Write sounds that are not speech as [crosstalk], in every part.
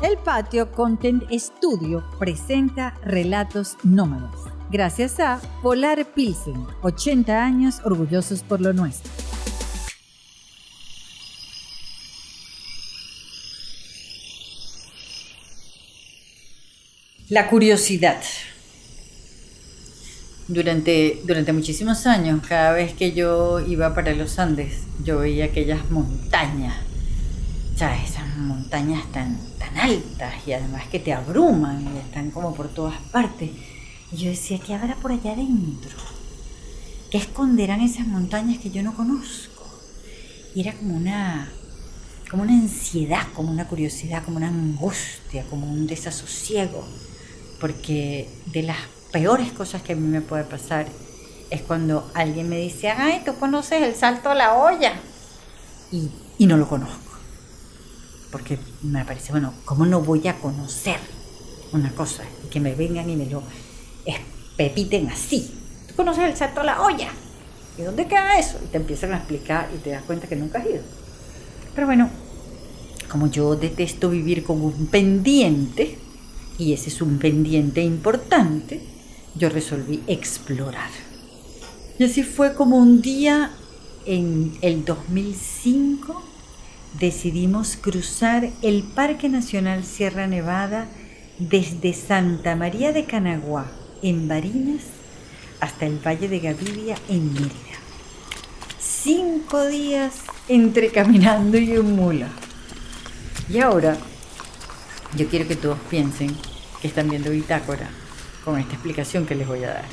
El Patio Content Studio presenta Relatos Nómadas, gracias a Polar Pilsen, 80 años orgullosos por lo nuestro. La curiosidad. Durante, durante muchísimos años, cada vez que yo iba para los Andes, yo veía aquellas montañas, ¿sabes? Esas montañas tan, altas y además que te abruman y están como por todas partes. Y yo decía, ¿qué habrá por allá adentro? ¿Qué esconderán esas montañas que yo no conozco? Y era como una, como una ansiedad, como una curiosidad, como una angustia, como un desasosiego. Porque de las peores cosas que a mí me puede pasar es cuando alguien me dice, ay, tú conoces el salto a la olla. Y, y no lo conozco. Porque me parece, bueno, ¿cómo no voy a conocer una cosa? Y que me vengan y me lo espepiten así. ¿Tú conoces el salto a la olla? ¿Y dónde queda eso? Y te empiezan a explicar y te das cuenta que nunca has ido. Pero bueno, como yo detesto vivir con un pendiente, y ese es un pendiente importante, yo resolví explorar. Y así fue como un día en el 2005 decidimos cruzar el Parque Nacional Sierra Nevada desde Santa María de Canaguá, en Barinas, hasta el Valle de Gaviria, en Mérida. Cinco días entre caminando y un mula. Y ahora, yo quiero que todos piensen que están viendo bitácora con esta explicación que les voy a dar.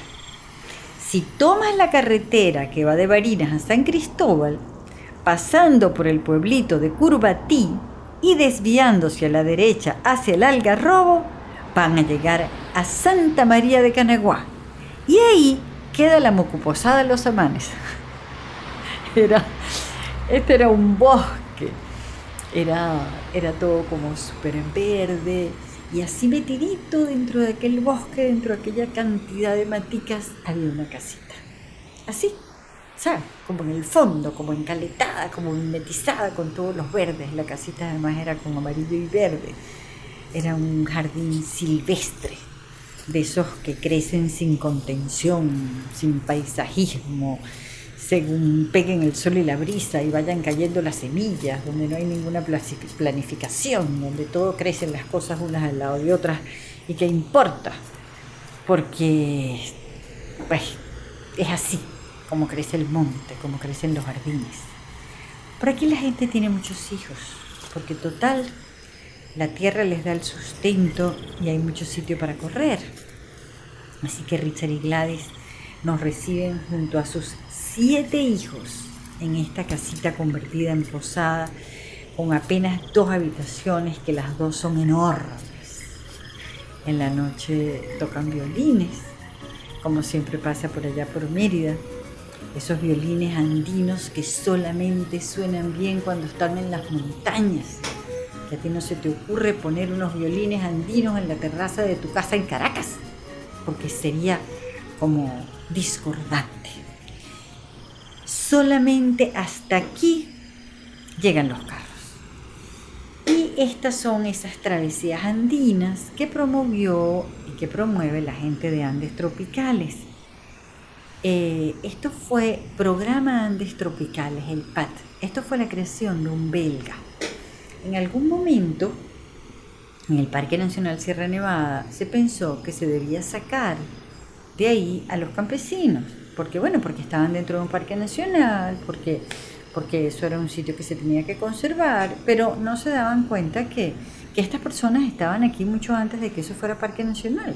Si tomas la carretera que va de Barinas a San Cristóbal, pasando por el pueblito de Curvatí y desviándose a la derecha hacia el Algarrobo, van a llegar a Santa María de Canaguá. Y ahí queda la mocuposada de los amanes. [laughs] Era, este era un bosque, era, era todo como súper verde, y así metidito dentro de aquel bosque, dentro de aquella cantidad de maticas, había una casita. Así, ¿sabes? Como en el fondo, como encaletada, como mimetizada con todos los verdes. La casita además era con amarillo y verde. Era un jardín silvestre, de esos que crecen sin contención, sin paisajismo, según peguen el sol y la brisa y vayan cayendo las semillas, donde no hay ninguna planificación, donde todo crecen las cosas unas al lado de otras y que importa, porque pues, es así como crece el monte, como crecen los jardines. Por aquí la gente tiene muchos hijos, porque total, la tierra les da el sustento y hay mucho sitio para correr. Así que Richard y Gladys nos reciben junto a sus siete hijos en esta casita convertida en posada con apenas dos habitaciones que las dos son enormes. En la noche tocan violines, como siempre pasa por allá por Mérida. Esos violines andinos que solamente suenan bien cuando están en las montañas. Que a ti no se te ocurre poner unos violines andinos en la terraza de tu casa en Caracas, porque sería como discordante. Solamente hasta aquí llegan los carros. Y estas son esas travesías andinas que promovió y que promueve la gente de Andes Tropicales. Eh, esto fue Programa Andes Tropicales, el PAT. Esto fue la creación de un belga. En algún momento, en el Parque Nacional Sierra Nevada, se pensó que se debía sacar de ahí a los campesinos. porque bueno? Porque estaban dentro de un parque nacional, porque, porque eso era un sitio que se tenía que conservar, pero no se daban cuenta que, que estas personas estaban aquí mucho antes de que eso fuera parque nacional.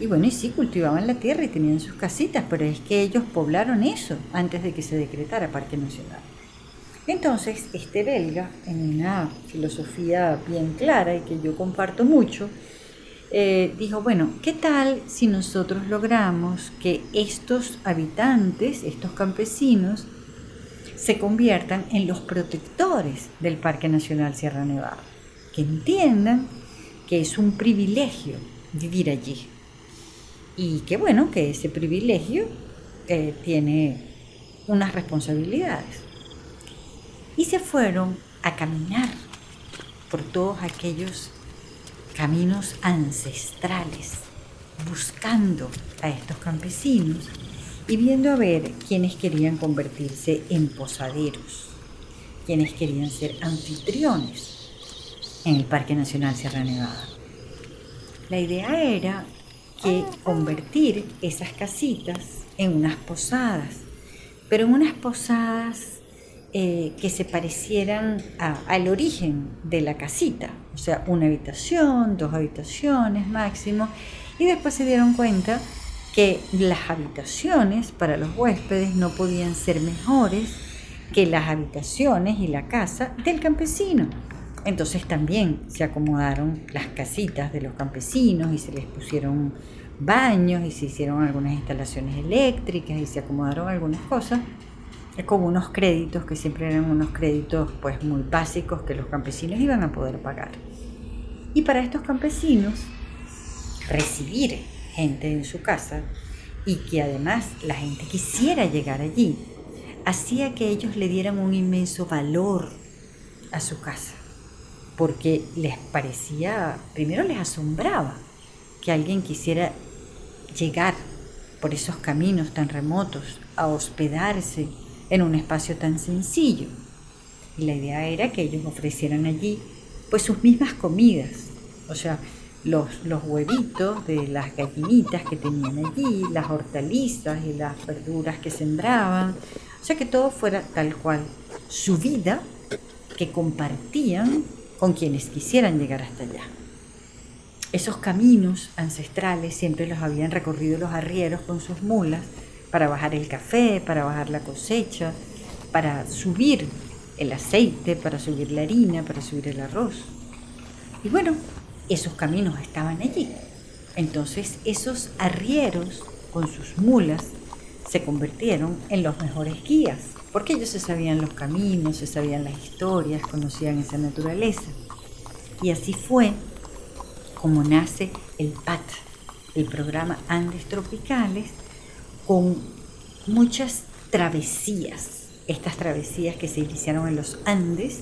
Y bueno, y sí, cultivaban la tierra y tenían sus casitas, pero es que ellos poblaron eso antes de que se decretara parque nacional. Entonces, este belga, en una filosofía bien clara y que yo comparto mucho, eh, dijo, bueno, ¿qué tal si nosotros logramos que estos habitantes, estos campesinos, se conviertan en los protectores del Parque Nacional Sierra Nevada? Que entiendan que es un privilegio vivir allí. Y que bueno, que ese privilegio eh, tiene unas responsabilidades. Y se fueron a caminar por todos aquellos caminos ancestrales, buscando a estos campesinos y viendo a ver quienes querían convertirse en posaderos, quienes querían ser anfitriones en el Parque Nacional Sierra Nevada. La idea era que convertir esas casitas en unas posadas, pero en unas posadas eh, que se parecieran al origen de la casita, o sea, una habitación, dos habitaciones máximo, y después se dieron cuenta que las habitaciones para los huéspedes no podían ser mejores que las habitaciones y la casa del campesino. Entonces también se acomodaron las casitas de los campesinos y se les pusieron baños y se hicieron algunas instalaciones eléctricas y se acomodaron algunas cosas con unos créditos que siempre eran unos créditos pues muy básicos que los campesinos iban a poder pagar. Y para estos campesinos recibir gente en su casa y que además la gente quisiera llegar allí, hacía que ellos le dieran un inmenso valor a su casa, porque les parecía, primero les asombraba que alguien quisiera llegar por esos caminos tan remotos a hospedarse en un espacio tan sencillo. Y la idea era que ellos ofrecieran allí pues sus mismas comidas, o sea, los, huevitos de las gallinitas que tenían allí, las hortalizas y las verduras que sembraban, o sea que todo fuera tal cual su vida que compartían con quienes quisieran llegar hasta allá. Esos caminos ancestrales siempre los habían recorrido los arrieros con sus mulas para bajar el café, para bajar la cosecha, para subir el aceite, para subir la harina, para subir el arroz. Y bueno, esos caminos estaban allí. Entonces esos arrieros con sus mulas se convirtieron en los mejores guías, porque ellos se sabían los caminos, se sabían las historias, conocían esa naturaleza. Y así fue como nace el PAT, el programa Andes Tropicales, con muchas travesías, estas travesías que se iniciaron en los Andes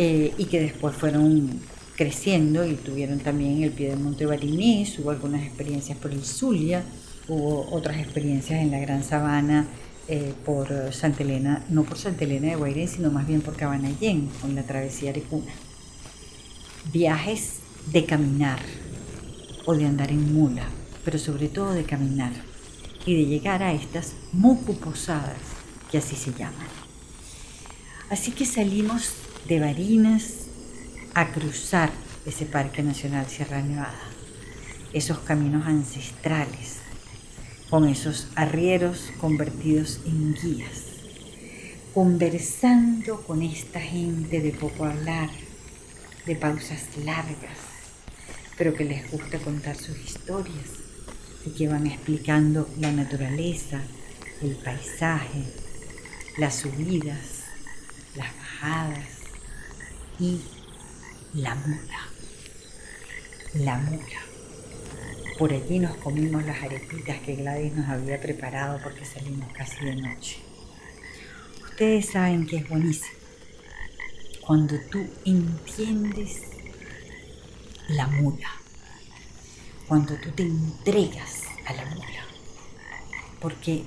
eh, y que después fueron creciendo y tuvieron también el pie del Monte Barinés, hubo algunas experiencias por el Zulia, hubo otras experiencias en la Gran Sabana eh, por Santa Elena, no por Santa Elena de Guairén, sino más bien por Cabanallén, con la travesía Arecuna. Viajes de caminar o de andar en mula, pero sobre todo de caminar y de llegar a estas mucu posadas, que así se llaman. Así que salimos de Barinas, a cruzar ese Parque Nacional Sierra Nevada, esos caminos ancestrales, con esos arrieros convertidos en guías, conversando con esta gente de poco hablar, de pausas largas, pero que les gusta contar sus historias y que van explicando la naturaleza, el paisaje, las subidas, las bajadas y la mula. La mula. Por allí nos comimos las arepitas que Gladys nos había preparado porque salimos casi de noche. Ustedes saben que es buenísimo. Cuando tú entiendes la mula. Cuando tú te entregas a la mula. Porque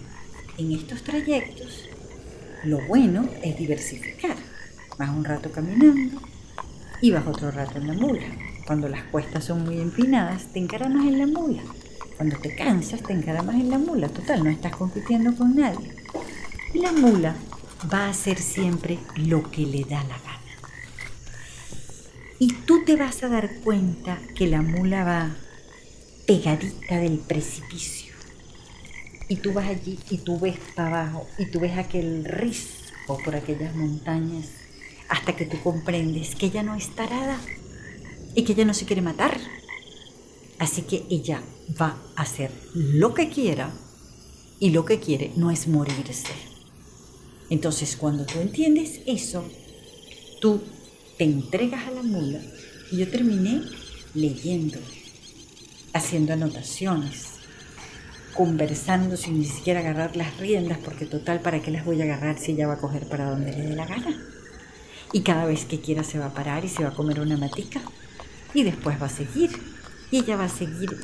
en estos trayectos lo bueno es diversificar. Vas un rato caminando, y vas otro rato en la mula. Cuando las cuestas son muy empinadas, te encaramas en la mula. Cuando te cansas, te encaramas en la mula. Total, no estás compitiendo con nadie. Y la mula va a hacer siempre lo que le da la gana. Y tú te vas a dar cuenta que la mula va pegadita del precipicio. Y tú vas allí y tú ves para abajo y tú ves aquel risco por aquellas montañas hasta que tú comprendes que ella no es tarada y que ella no se quiere matar. Así que ella va a hacer lo que quiera y lo que quiere no es morirse. Entonces cuando tú entiendes eso, tú te entregas a la mula y yo terminé leyendo, haciendo anotaciones, conversando sin ni siquiera agarrar las riendas, porque total, ¿para qué las voy a agarrar si ella va a coger para donde le dé la gana? y cada vez que quiera se va a parar y se va a comer una matica. Y después va a seguir. Y ella va a seguir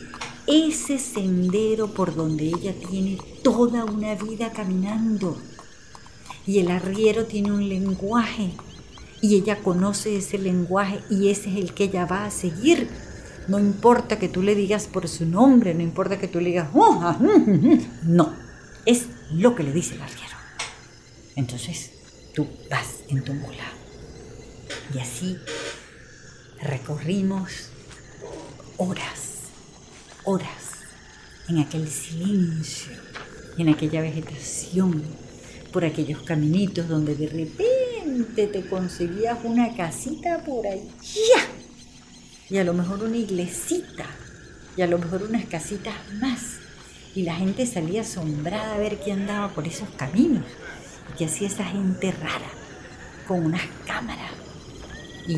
ese sendero por donde ella tiene toda una vida caminando. Y el arriero tiene un lenguaje y ella conoce ese lenguaje y ese es el que ella va a seguir. No importa que tú le digas por su nombre, no importa que tú le digas, oh, ah, mm, mm, mm". no, es lo que le dice el arriero. Entonces tú vas en tu mula. Y así recorrimos horas, horas en aquel silencio, en aquella vegetación, por aquellos caminitos donde de repente te conseguías una casita por allá y a lo mejor una iglesita y a lo mejor unas casitas más. Y la gente salía asombrada a ver quién andaba por esos caminos y qué hacía esa gente rara con unas cámaras y,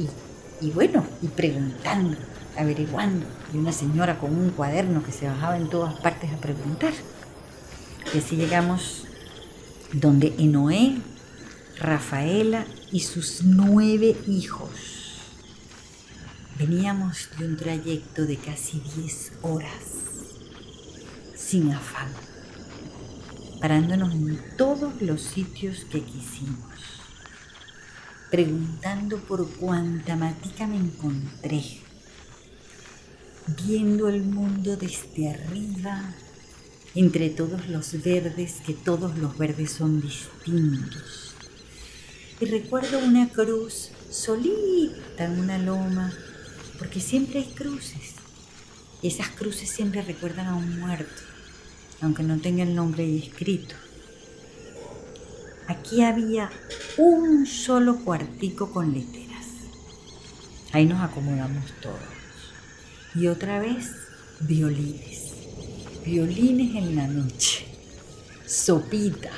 y, bueno, y preguntando, averiguando, y una señora con un cuaderno que se bajaba en todas partes a preguntar. Y así llegamos donde Enoé, Rafaela y sus nueve hijos. Veníamos de un trayecto de casi diez horas, sin afán, parándonos en todos los sitios que quisimos preguntando por cuánta matica me encontré, viendo el mundo desde arriba, entre todos los verdes, que todos los verdes son distintos. Y recuerdo una cruz solita en una loma, porque siempre hay cruces. Y esas cruces siempre recuerdan a un muerto, aunque no tenga el nombre escrito. Aquí había un solo cuartico con literas. Ahí nos acomodamos todos. Y otra vez, violines. Violines en la noche. Sopita,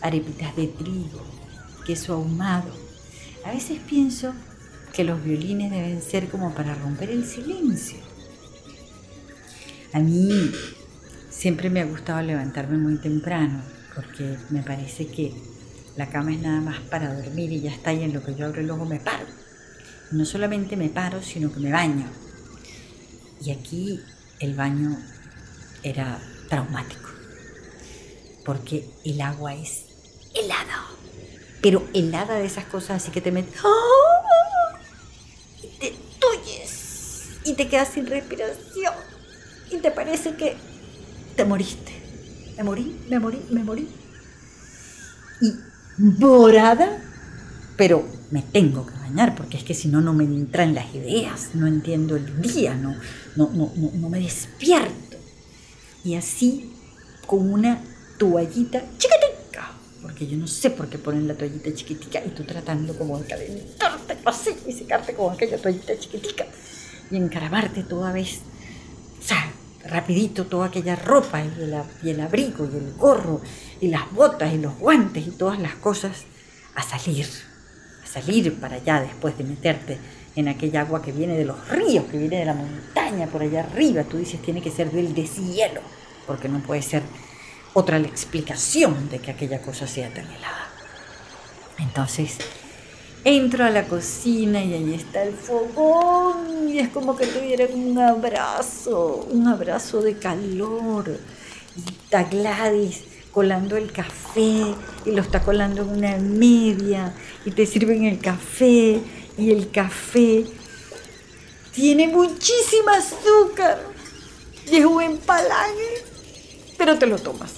arepitas de trigo, queso ahumado. A veces pienso que los violines deben ser como para romper el silencio. A mí siempre me ha gustado levantarme muy temprano porque me parece que la cama es nada más para dormir y ya está, y en lo que yo abro el ojo me paro. No solamente me paro, sino que me baño. Y aquí el baño era traumático, porque el agua es helada, pero helada de esas cosas así que te metes ¡Ah! y te tuyes y te quedas sin respiración y te parece que te moriste. Me morí, me morí, me morí. Y borada, pero me tengo que bañar porque es que si no, no me entran las ideas, no entiendo el día, no, no, no, no, me despierto. Y así, con una toallita chiquitica, porque yo no sé por qué ponen la toallita chiquitica y tú tratando como de calentarte así y secarte con aquella toallita chiquitica y encaramarte toda vez. O rapidito toda aquella ropa y el, abrigo y el gorro y las botas y los guantes y todas las cosas a salir, a salir para allá después de meterte en aquella agua que viene de los ríos, que viene de la montaña por allá arriba. Tú dices, tiene que ser del deshielo, porque no puede ser otra la explicación de que aquella cosa sea tan helada. Entonces, entro a la cocina y ahí está el fogón y es como que tuvieran un abrazo, un abrazo de calor. Y está Gladys colando el café y lo está colando en una media y te sirven el café y el café tiene muchísima azúcar y es un empalague, pero te lo tomas.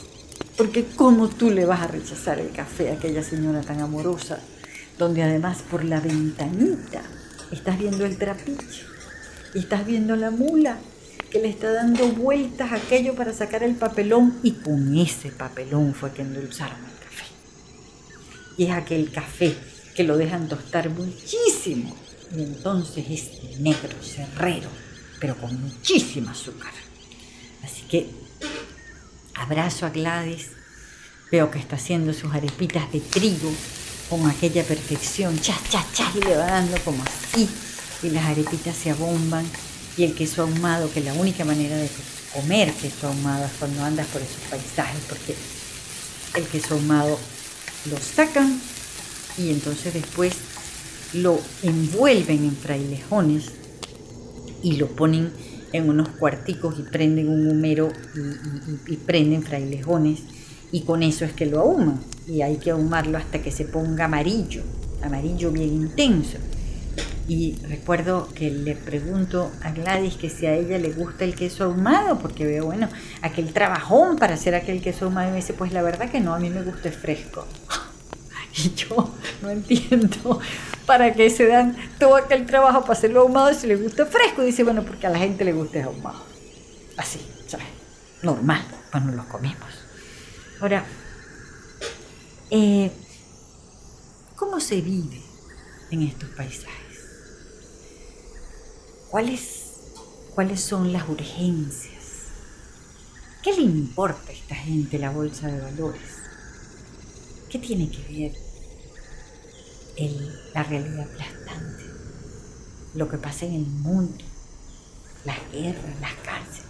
Porque ¿cómo tú le vas a rechazar el café a aquella señora tan amorosa, donde además por la ventanita estás viendo el trapiche y estás viendo la mula que le está dando vueltas a aquello para sacar el papelón y con ese papelón fue que endulzaron el café. Y es aquel café que lo dejan tostar muchísimo y entonces es negro, cerrero, pero con muchísima azúcar. Así que abrazo a Gladys, veo que está haciendo sus arepitas de trigo con aquella perfección, chas, chas, chas, y le va dando como así, y las arepitas se abomban y el queso ahumado, que la única manera de comer queso ahumado es cuando andas por esos paisajes, porque el queso ahumado lo sacan y entonces después lo envuelven en frailejones y lo ponen en unos cuarticos y prenden un humero y, prenden frailejones y con eso es que lo ahuman y hay que ahumarlo hasta que se ponga amarillo, amarillo bien intenso. Y recuerdo que le pregunto a Gladys que si a ella le gusta el queso ahumado, porque veo, bueno, aquel trabajón para hacer aquel queso ahumado. Y me dice, pues la verdad que no, a mí me gusta el fresco. [laughs] Y yo no entiendo para qué se dan todo aquel trabajo para hacerlo ahumado si le gusta fresco. Y dice, bueno, porque a la gente le gusta el ahumado. Así, ¿sabes? Normal, cuando los comemos. Ahora, eh, ¿cómo se vive en estos paisajes? ¿Cuáles, ¿Cuáles son las urgencias? ¿Qué le importa a esta gente la bolsa de valores? ¿Qué tiene que ver la realidad aplastante? Lo que pasa en el mundo, las guerras, las cárceles.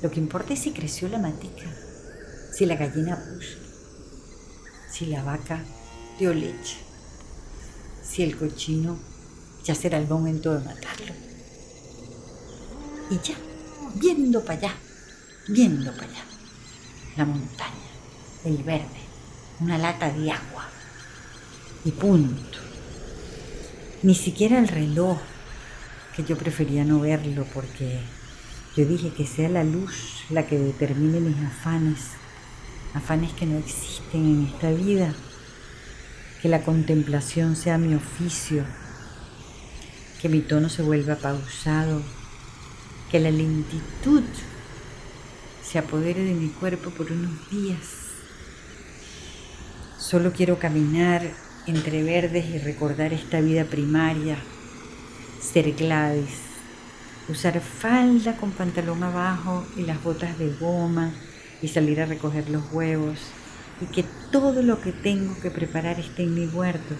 Lo que importa es si creció la matica, si la gallina puso, si la vaca dio leche, si el cochino ya será el momento de matarlo. Y ya, viendo para allá, viendo para allá, la montaña, el verde, una lata de agua y punto. Ni siquiera el reloj, que yo prefería no verlo porque yo dije que sea la luz la que determine mis afanes, afanes que no existen en esta vida, que la contemplación sea mi oficio que mi tono se vuelva pausado, que la lentitud se apodere de mi cuerpo por unos días. Solo quiero caminar entre verdes y recordar esta vida primaria, ser Gladys, usar falda con pantalón abajo y las botas de goma y salir a recoger los huevos y que todo lo que tengo que preparar esté en mi huerto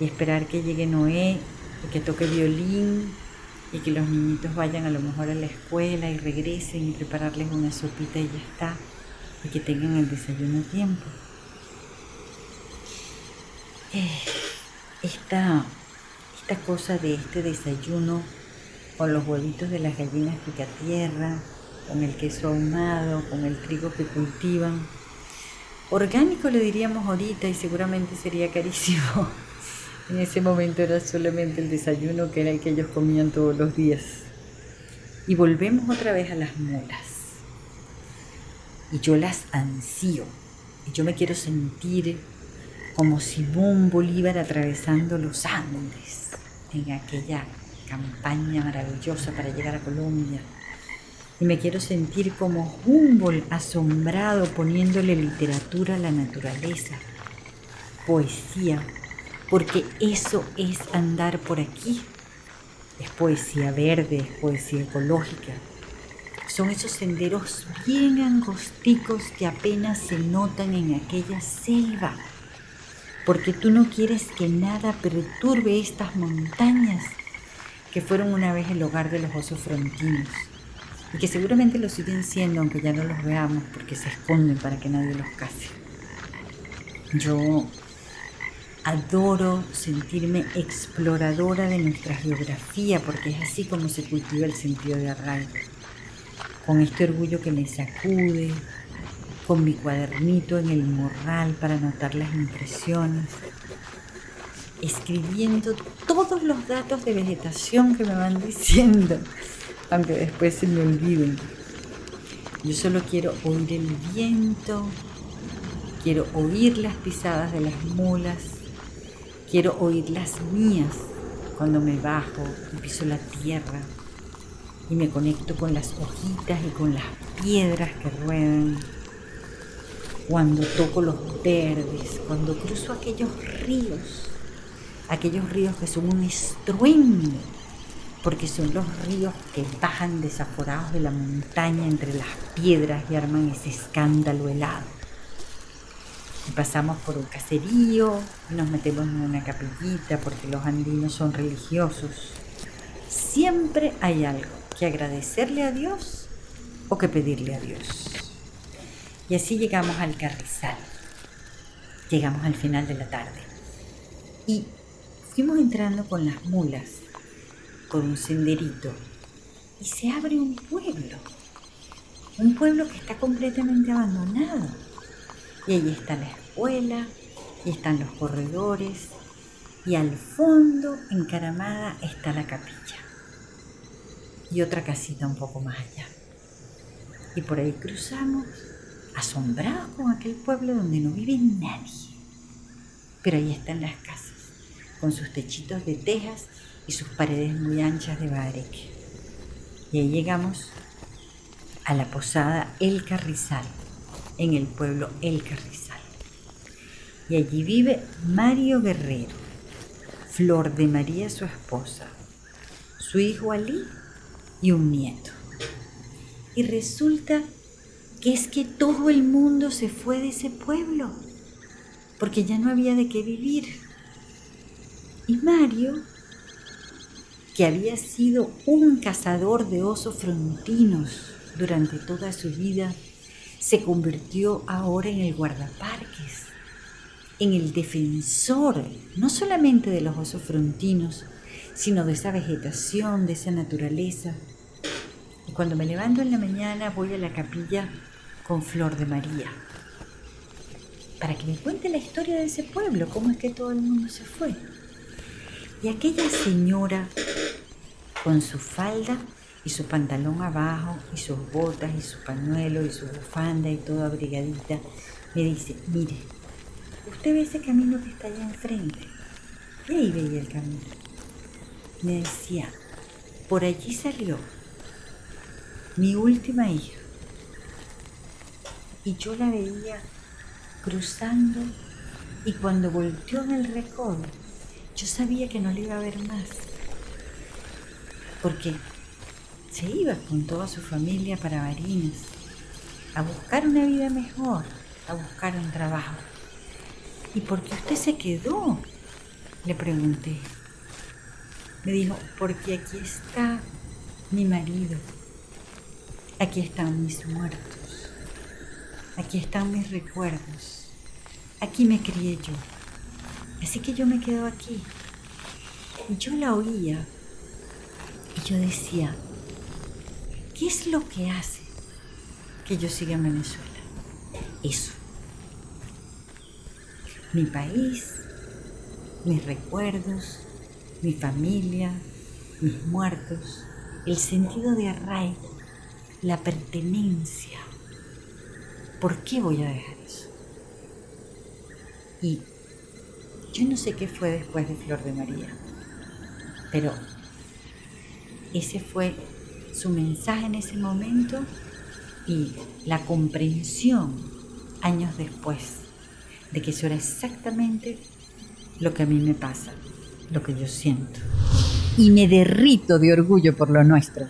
y esperar que llegue Noé y que toque violín y que los niñitos vayan a lo mejor a la escuela y regresen y prepararles una sopita y ya está, y que tengan el desayuno a tiempo. Eh, esta, esta cosa de este desayuno con los huevitos de las gallinas tierra, con el queso ahumado, con el trigo que cultivan. Orgánico le diríamos ahorita y seguramente sería carísimo. [laughs] En ese momento era solamente el desayuno que era el que ellos comían todos los días. Y volvemos otra vez a las mulas. Y yo las ansío. Y yo me quiero sentir como Simón Bolívar atravesando los Andes en aquella campaña maravillosa para llegar a Colombia. Y me quiero sentir como Humboldt asombrado poniéndole literatura a la naturaleza, poesía porque eso es andar por aquí. Es poesía verde, es poesía ecológica. Son esos senderos bien angosticos que apenas se notan en aquella selva, porque tú no quieres que nada perturbe estas montañas que fueron una vez el hogar de los osos frontinos y que seguramente lo siguen siendo aunque ya no los veamos porque se esconden para que nadie los case. Yo adoro sentirme exploradora de nuestra geografía porque es así como se cultiva el sentido de arraigo. Con este orgullo que me sacude, con mi cuadernito en el morral para anotar las impresiones, escribiendo todos los datos de vegetación que me van diciendo, aunque después se me olviden. Yo solo quiero oír el viento, quiero oír las pisadas de las mulas, Quiero oír las mías cuando me bajo y piso la tierra y me conecto con las hojitas y con las piedras que ruedan. Cuando toco los verdes, cuando cruzo aquellos ríos, aquellos ríos que son un estruendo, porque son los ríos que bajan desaforados de la montaña entre las piedras y arman ese escándalo helado pasamos por un caserío, nos metemos en una capillita porque los andinos son religiosos. Siempre hay algo que agradecerle a Dios o que pedirle a Dios. Y así llegamos al carrizal. Llegamos al final de la tarde. Y fuimos entrando con las mulas por un senderito y se abre un pueblo, un pueblo que está completamente abandonado. Y ahí está la escuela, y están los corredores, y al fondo, encaramada, está la capilla. Y otra casita un poco más allá. Y por ahí cruzamos, asombrados con aquel pueblo donde no vive nadie. Pero ahí están las casas, con sus techitos de tejas y sus paredes muy anchas de bareque. Y ahí llegamos a la posada El Carrizal, en el pueblo El Carrizal. Y allí vive Mario Guerrero, Flor de María su esposa, su hijo Ali y un nieto. Y resulta que es que todo el mundo se fue de ese pueblo, porque ya no había de qué vivir. Y Mario que había sido un cazador de osos frontinos durante toda su vida, se convirtió ahora en el guardaparques, en el defensor no solamente de los osos frontinos, sino de esa vegetación, de esa naturaleza. Y cuando me levanto en la mañana voy a la capilla con Flor de María, para que me cuente la historia de ese pueblo, cómo es que todo el mundo se fue. Y aquella señora con su falda y su pantalón abajo y sus botas y su pañuelo y su bufanda y todo abrigadita, me dice, mire, usted ve ese camino que está allá enfrente. Y ahí veía el camino. Me decía, por allí salió mi última hija. Y yo la veía cruzando y cuando volteó en el recodo, yo sabía que no le iba a ver más, porque se iba con toda su familia para Barinas a buscar una vida mejor, a buscar un trabajo. ¿Y por qué usted se quedó? Le pregunté. Me dijo, porque aquí está mi marido, aquí están mis muertos, aquí están mis recuerdos, aquí me crié yo. Así que yo me quedo aquí. Y yo la oía y yo decía, ¿qué es lo que hace que yo siga en Venezuela? Eso. Mi país, mis recuerdos, mi familia, mis muertos, el sentido de arraigo, la pertenencia. ¿Por qué voy a dejar eso? Y yo no sé qué fue después de Flor de María, pero ese fue su mensaje en ese momento y la comprensión años después de que eso era exactamente lo que a mí me pasa, lo que yo siento. Y me derrito de orgullo por lo nuestro,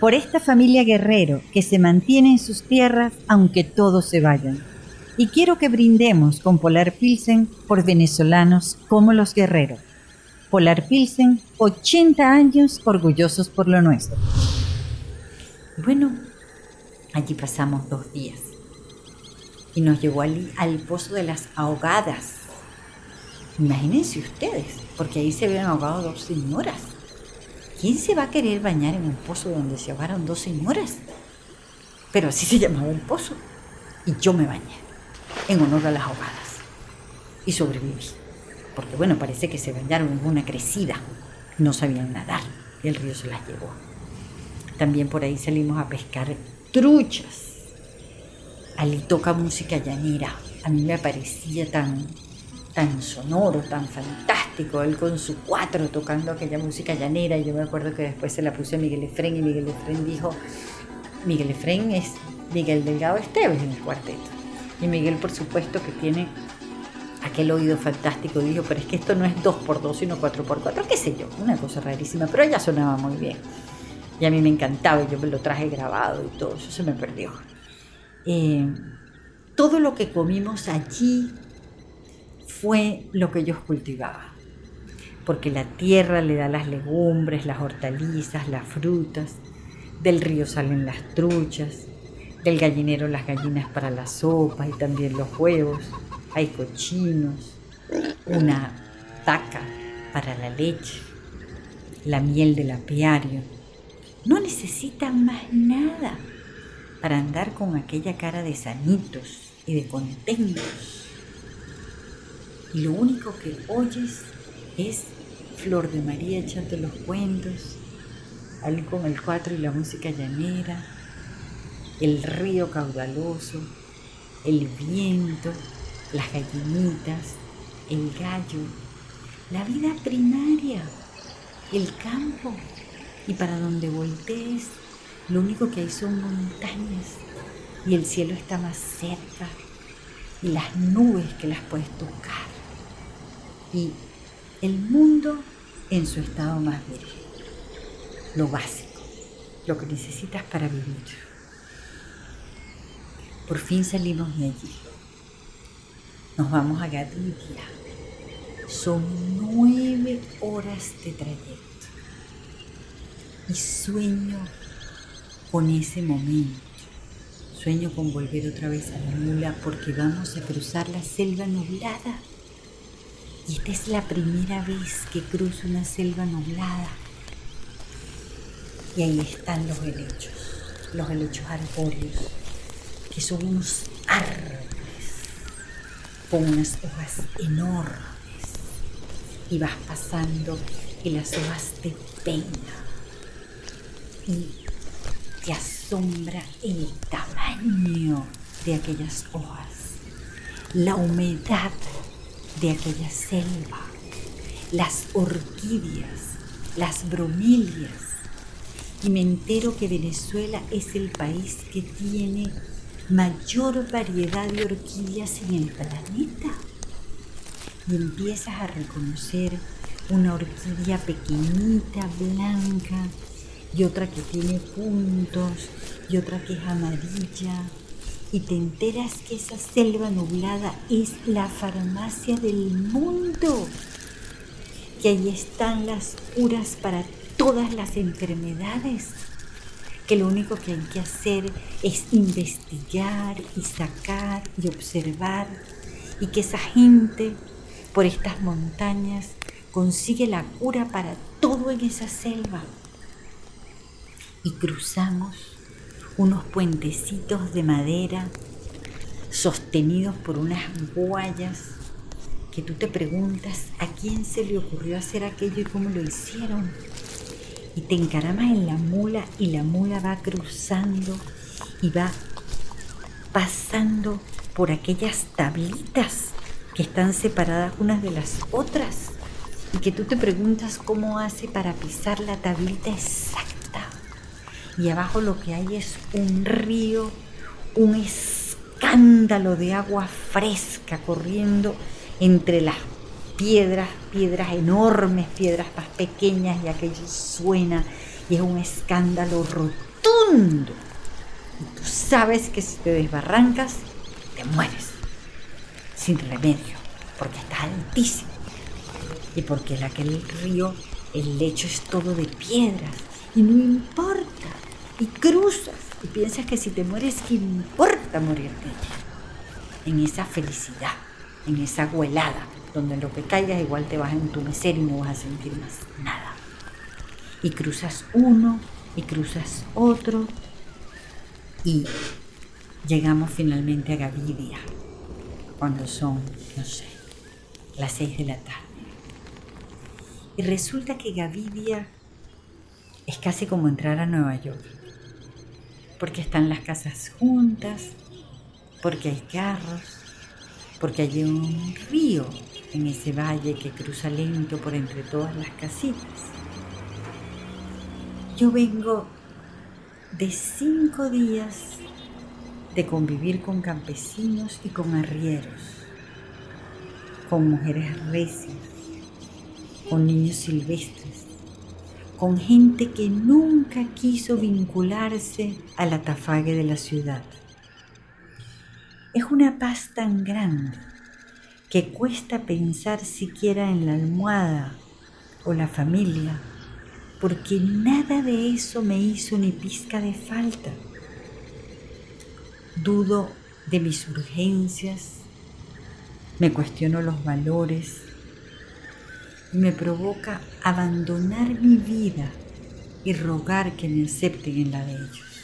por esta familia guerrero que se mantiene en sus tierras aunque todos se vayan y quiero que brindemos con Polar Pilsen por venezolanos como los guerreros. Polar Pilsen, 80 años orgullosos por lo nuestro. Bueno, allí pasamos dos días y nos llevó al, al pozo de las ahogadas. Imagínense ustedes, porque ahí se habían ahogado dos señoras. ¿Quién se va a querer bañar en un pozo donde se ahogaron dos señoras? Pero así se llamaba el pozo. Y yo me bañé en honor a las ahogadas. Y sobreviví. Porque bueno, parece que se bañaron en una crecida. No sabían nadar y el río se las llevó. También por ahí salimos a pescar truchas. Ali toca música llanera. A mí me parecía tan, tan sonoro, tan fantástico. Él con su cuatro tocando aquella música llanera. Y yo me acuerdo que después se la puse a Miguel Efren y Miguel Efren dijo, Miguel Efren es Miguel Delgado Esteves en el cuarteto. Y Miguel, por supuesto, que tiene aquel oído fantástico, dijo, pero es que esto no es 2x2, sino 4x4, qué sé yo, una cosa rarísima, pero ella sonaba muy bien. Y a mí me encantaba, y yo me lo traje grabado y todo, eso se me perdió. Eh, todo lo que comimos allí fue lo que ellos cultivaban, porque la tierra le da las legumbres, las hortalizas, las frutas, del río salen las truchas, del gallinero las gallinas para la sopa y también los huevos, hay cochinos, una vaca para la leche, la miel del apiario. No necesitan más nada para andar con aquella cara de sanitos y de contentos. Y lo único que oyes es Flor de María echando los cuentos, alguien con el cuatro y la música llanera, el río caudaloso, el viento, las gallinitas, el gallo, la vida primaria, el campo. Y para donde voltees, lo único que hay son montañas y el cielo está más cerca y las nubes que las puedes tocar. Y el mundo en su estado más virgen, lo básico, lo que necesitas para vivir. Por fin salimos de allí. Nos vamos a Gavidia. Son nueve horas de trayecto. Y sueño con ese momento. Sueño con volver otra vez a la mula porque vamos a cruzar la selva nublada. Y esta es la primera vez que cruzo una selva nublada. Y ahí están los helechos, los helechos arbóreos que son unos árboles con unas hojas enormes y vas pasando y las hojas te peinan y te asombra el tamaño de aquellas hojas, la humedad de aquella selva, las orquídeas, las bromelias. Y me entero que Venezuela es el país que tiene mayor variedad de orquídeas en el planeta. Y empiezas a reconocer una orquídea pequeñita, blanca, y otra que tiene puntos, y otra que es amarilla. Y te enteras que esa selva nublada es la farmacia del mundo. Que ahí están las curas para todas las enfermedades que lo único que hay que hacer es investigar y sacar y observar y que esa gente por estas montañas consigue la cura para todo en esa selva. Y cruzamos unos puentecitos de madera sostenidos por unas guayas que tú te preguntas a quién se le ocurrió hacer aquello y cómo lo hicieron y te encaramas en la mula y la mula va cruzando y va pasando por aquellas tablitas que están separadas unas de las otras y que tú te preguntas cómo hace para pisar la tablita exacta. Y abajo lo que hay es un río, un escándalo de agua fresca corriendo entre las piedras, piedras enormes, piedras más pequeñas y aquello suena y es un escándalo rotundo. Y tú sabes que si te desbarrancas, te mueres, sin remedio, porque estás altísimo y porque en aquel río el lecho es todo de piedras y no importa, y cruzas y piensas que si te mueres, ¿qué importa morirte? En esa felicidad, en esa huelada donde en lo que caigas igual te vas a entumecer y no vas a sentir más nada. Y cruzas uno y cruzas otro y llegamos finalmente a Gavidia, cuando son, no sé, las seis de la tarde. Y resulta que Gavidia es casi como entrar a Nueva York, porque están las casas juntas, porque hay carros, porque hay un río en ese valle que cruza lento por entre todas las casitas. Yo vengo de cinco días de convivir con campesinos y con arrieros, con mujeres recias, con niños silvestres, con gente que nunca quiso vincularse al atafague de la ciudad. Es una paz tan grande que cuesta pensar siquiera en la almohada o la familia, porque nada de eso me hizo ni pizca de falta. Dudo de mis urgencias, me cuestiono los valores me provoca abandonar mi vida y rogar que me acepten en la de ellos.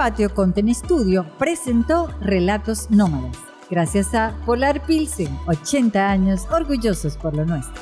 Patio Content Studio presentó Relatos Nómadas, gracias a Polar Pilsen, 80 años orgullosos por lo nuestro.